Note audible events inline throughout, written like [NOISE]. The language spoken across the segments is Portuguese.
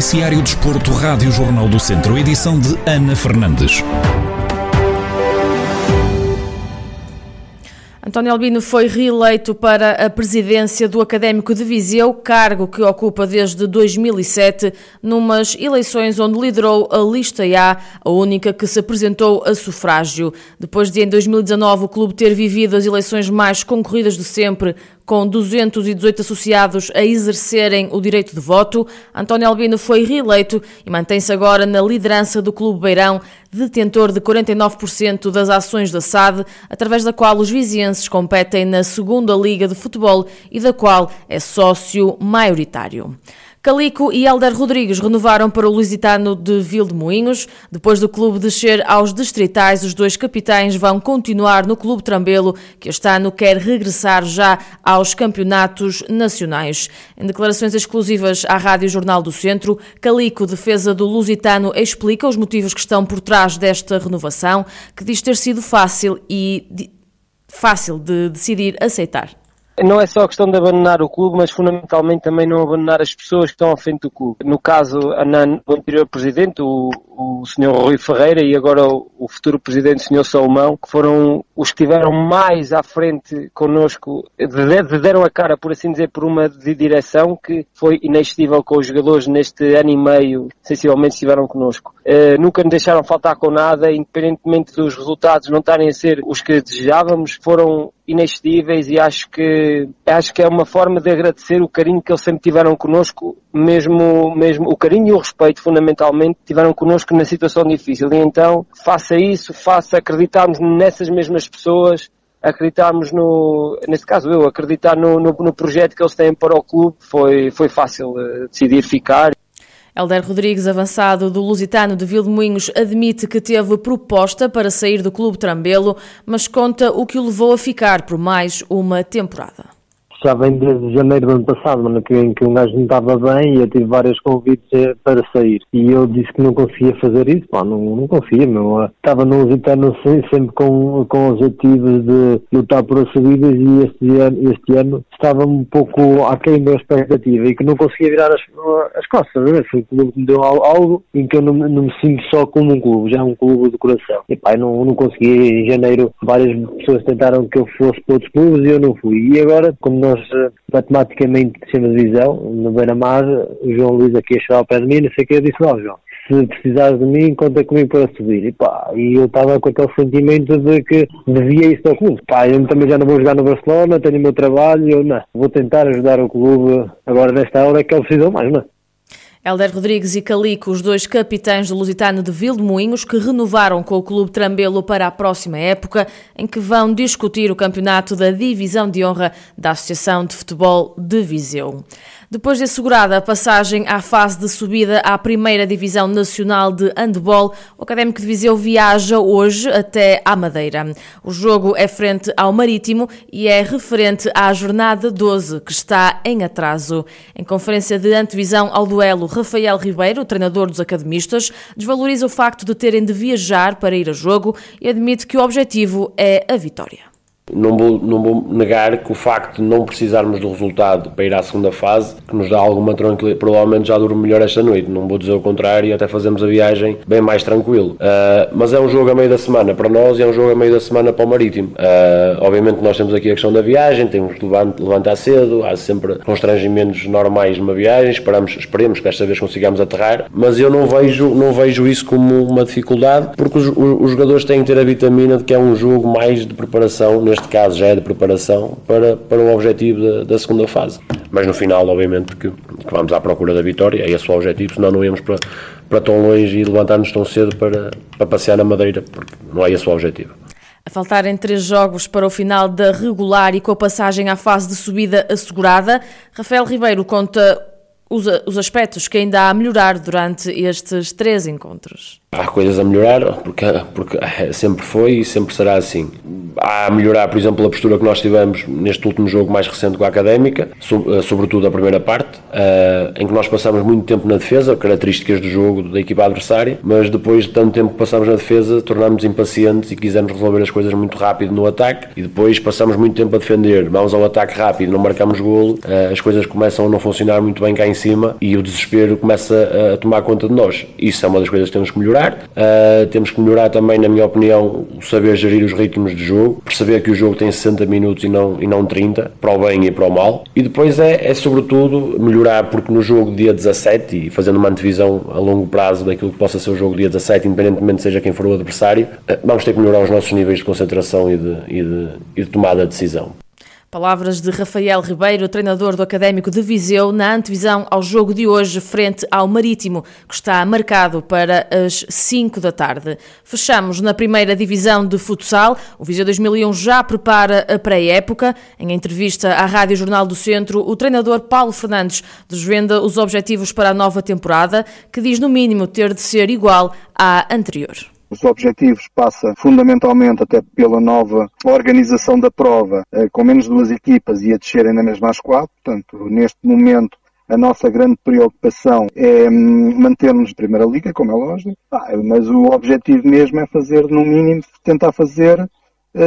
Noticiário Desporto, Rádio Jornal do Centro, edição de Ana Fernandes. António Albino foi reeleito para a presidência do Académico de Viseu, cargo que ocupa desde 2007, numas eleições onde liderou a lista A, a única que se apresentou a sufrágio. Depois de, em 2019, o clube ter vivido as eleições mais concorridas de sempre, com 218 associados a exercerem o direito de voto, António Albino foi reeleito e mantém-se agora na liderança do Clube Beirão, detentor de 49% das ações da SAD, através da qual os vizienses competem na segunda Liga de Futebol e da qual é sócio maioritário. Calico e Helder Rodrigues renovaram para o Lusitano de Vildemoinhos. Depois do clube descer aos distritais, os dois capitães vão continuar no Clube Trambelo, que este ano quer regressar já aos campeonatos nacionais. Em declarações exclusivas à Rádio Jornal do Centro, Calico, defesa do Lusitano, explica os motivos que estão por trás desta renovação, que diz ter sido fácil e fácil de decidir aceitar não é só a questão de abandonar o clube, mas fundamentalmente também não abandonar as pessoas que estão à frente do clube. No caso, o anterior presidente, o, o Sr. Rui Ferreira, e agora o, o futuro presidente, o Sr. Salomão, que foram os que estiveram mais à frente connosco, deram a cara, por assim dizer, por uma direção que foi inexcedível com os jogadores neste ano e meio, sensivelmente estiveram connosco. Uh, nunca nos deixaram faltar com nada, independentemente dos resultados não estarem a ser os que desejávamos, foram inexcedíveis e acho que, acho que é uma forma de agradecer o carinho que eles sempre tiveram connosco, mesmo, mesmo o carinho e o respeito, fundamentalmente, tiveram connosco na situação difícil. E então, faça isso, faça acreditarmos nessas mesmas pessoas, acreditarmos no, nesse caso eu, acreditar no, no, no projeto que eles têm para o clube, foi, foi fácil uh, decidir ficar. Helder Rodrigues, avançado do Lusitano de Vilmoinhos, admite que teve proposta para sair do Clube Trambelo, mas conta o que o levou a ficar por mais uma temporada já vem desde janeiro do ano passado, mano, que, em que um gajo não estava bem e eu tive vários convites eh, para sair. E eu disse que não conseguia fazer isso, pá, não, não conseguia, meu. Estava no Lusitano sempre com, com objetivos de lutar por as subidas e este ano, este ano estava um pouco aquém da expectativa e que não conseguia virar as, as costas, ver? Foi um clube que me deu algo em que eu não, não me sinto só como um clube, já é um clube de coração. E pá, não, não conseguia. Em janeiro várias pessoas tentaram que eu fosse para outros clubes e eu não fui. E agora, como nós eh, matematicamente descemos a divisão, no Beira-Mar, o João Luís aqui a chegar ao pé de mim, não sei o que, eu disse, não, João, se precisares de mim, conta comigo para subir. E pá, e eu estava com aquele sentimento de que devia isso ao clube. Pá, eu também já não vou jogar no Barcelona, tenho o meu trabalho, eu não, vou tentar ajudar o clube agora nesta hora é que ele precisa mais, não é? Helder Rodrigues e Calico, os dois capitães do Lusitano de Vildemoinhos, que renovaram com o Clube Trambelo para a próxima época, em que vão discutir o campeonato da Divisão de Honra da Associação de Futebol de Viseu. Depois de assegurada a passagem à fase de subida à primeira Divisão Nacional de Handball, o Académico de Viseu viaja hoje até à Madeira. O jogo é frente ao Marítimo e é referente à jornada 12, que está em atraso. Em conferência de antevisão ao duelo, Rafael Ribeiro, treinador dos academistas, desvaloriza o facto de terem de viajar para ir a jogo e admite que o objetivo é a vitória. Não vou, não vou negar que o facto de não precisarmos do resultado para ir à segunda fase, que nos dá alguma tranquilidade, provavelmente já durmo melhor esta noite. Não vou dizer o contrário e até fazemos a viagem bem mais tranquilo. Uh, mas é um jogo a meio da semana para nós e é um jogo a meio da semana para o Marítimo. Uh, obviamente nós temos aqui a questão da viagem, temos que levantar cedo, há sempre constrangimentos normais numa viagem, esperamos, esperemos que desta vez consigamos aterrar, mas eu não vejo, não vejo isso como uma dificuldade, porque os, os jogadores têm que ter a vitamina de que é um jogo mais de preparação neste neste caso já é de preparação para, para o objetivo da, da segunda fase. Mas no final, obviamente, que, vamos à procura da vitória, é esse o objetivo, senão não íamos para, para tão longe e levantar-nos tão cedo para, para passear na Madeira, porque não é esse o objetivo. A faltarem três jogos para o final da regular e com a passagem à fase de subida assegurada, Rafael Ribeiro conta os, os aspectos que ainda há a melhorar durante estes três encontros. Há coisas a melhorar, porque, porque [LAUGHS] sempre foi e sempre será assim há a melhorar, por exemplo, a postura que nós tivemos neste último jogo mais recente com a Académica, eh, sobretudo a primeira parte, eh, em que nós passamos muito tempo na defesa, características do jogo da equipa adversária, mas depois de tanto tempo que passamos na defesa, tornámos impacientes e quisemos resolver as coisas muito rápido no ataque e depois passamos muito tempo a defender, vamos ao ataque rápido, não marcamos golo, eh, as coisas começam a não funcionar muito bem cá em cima e o desespero começa a tomar conta de nós. Isso é uma das coisas que temos que melhorar. Temos que melhorar também, na minha opinião, o saber gerir os ritmos de jogo, perceber que o jogo tem 60 minutos e não, e não 30, para o bem e para o mal. E depois é, é sobretudo melhorar, porque no jogo dia 17, e fazendo uma antevisão a longo prazo daquilo que possa ser o jogo dia 17, independentemente seja quem for o adversário, eh, vamos ter que melhorar os nossos níveis de concentração e de, e de, e de tomada de decisão. Palavras de Rafael Ribeiro, treinador do Académico de Viseu, na antevisão ao jogo de hoje frente ao Marítimo, que está marcado para as 5 da tarde. Fechamos na primeira divisão de futsal. O Viseu 2001 já prepara a pré-época. Em entrevista à Rádio Jornal do Centro, o treinador Paulo Fernandes desvenda os objetivos para a nova temporada, que diz no mínimo ter de ser igual à anterior. Os objetivos passa fundamentalmente até pela nova organização da prova, eh, com menos duas equipas e a descerem na mesma às quatro. Portanto, neste momento, a nossa grande preocupação é hum, manter-nos Primeira Liga, como é lógico, mas o objetivo mesmo é fazer, no mínimo, tentar fazer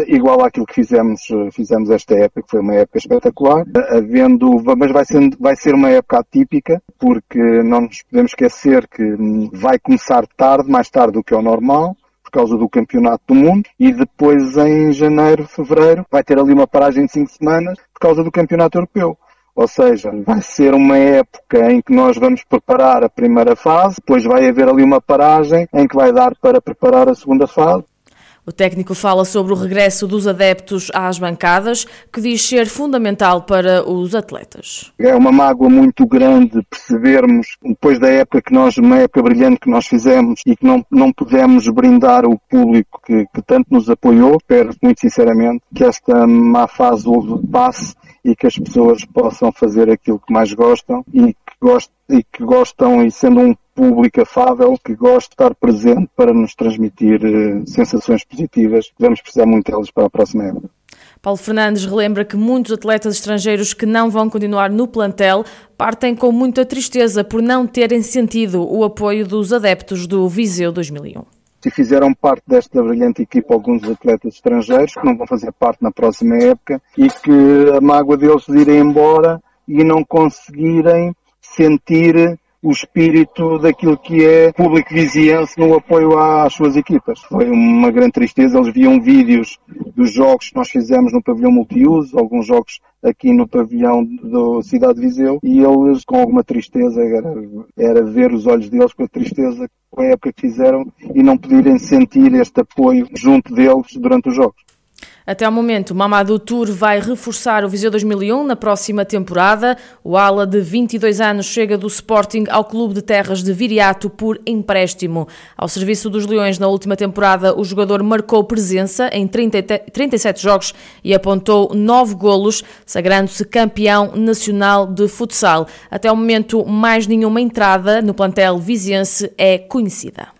igual àquilo que fizemos, eh, fizemos esta época, que foi uma época espetacular, eh, havendo, mas vai ser, vai ser uma época atípica, porque não nos podemos esquecer que hum, vai começar tarde, mais tarde do que é o normal, por causa do Campeonato do Mundo, e depois em janeiro, fevereiro, vai ter ali uma paragem de cinco semanas por causa do Campeonato Europeu. Ou seja, vai ser uma época em que nós vamos preparar a primeira fase, depois vai haver ali uma paragem em que vai dar para preparar a segunda fase. O técnico fala sobre o regresso dos adeptos às bancadas, que diz ser fundamental para os atletas. É uma mágoa muito grande percebermos, depois da época que nós, uma época brilhante que nós fizemos e que não, não pudemos brindar o público que, que tanto nos apoiou. Espero muito sinceramente que esta má fase passe e que as pessoas possam fazer aquilo que mais gostam e que gostam, e que gostam e sendo um público afável que gosta de estar presente para nos transmitir uh, sensações positivas. Vamos precisar muito delas para a próxima época. Paulo Fernandes relembra que muitos atletas estrangeiros que não vão continuar no plantel partem com muita tristeza por não terem sentido o apoio dos adeptos do Viseu 2001 e fizeram parte desta brilhante equipa alguns atletas estrangeiros que não vão fazer parte na próxima época e que a mágoa deles de irem embora e não conseguirem sentir o espírito daquilo que é público viziense no apoio às suas equipas. Foi uma grande tristeza, eles viam vídeos dos jogos que nós fizemos no pavilhão multiuso, alguns jogos aqui no pavilhão da cidade de Viseu, e eles com alguma tristeza, era, era ver os olhos deles com a tristeza com a época que fizeram e não poderem sentir este apoio junto deles durante os jogos. Até ao momento, Mamadou Tour vai reforçar o Viseu 2001 na próxima temporada. O ala de 22 anos chega do Sporting ao Clube de Terras de Viriato por empréstimo. Ao serviço dos Leões na última temporada, o jogador marcou presença em 30, 37 jogos e apontou 9 golos, sagrando-se campeão nacional de futsal. Até ao momento, mais nenhuma entrada no plantel viziense é conhecida.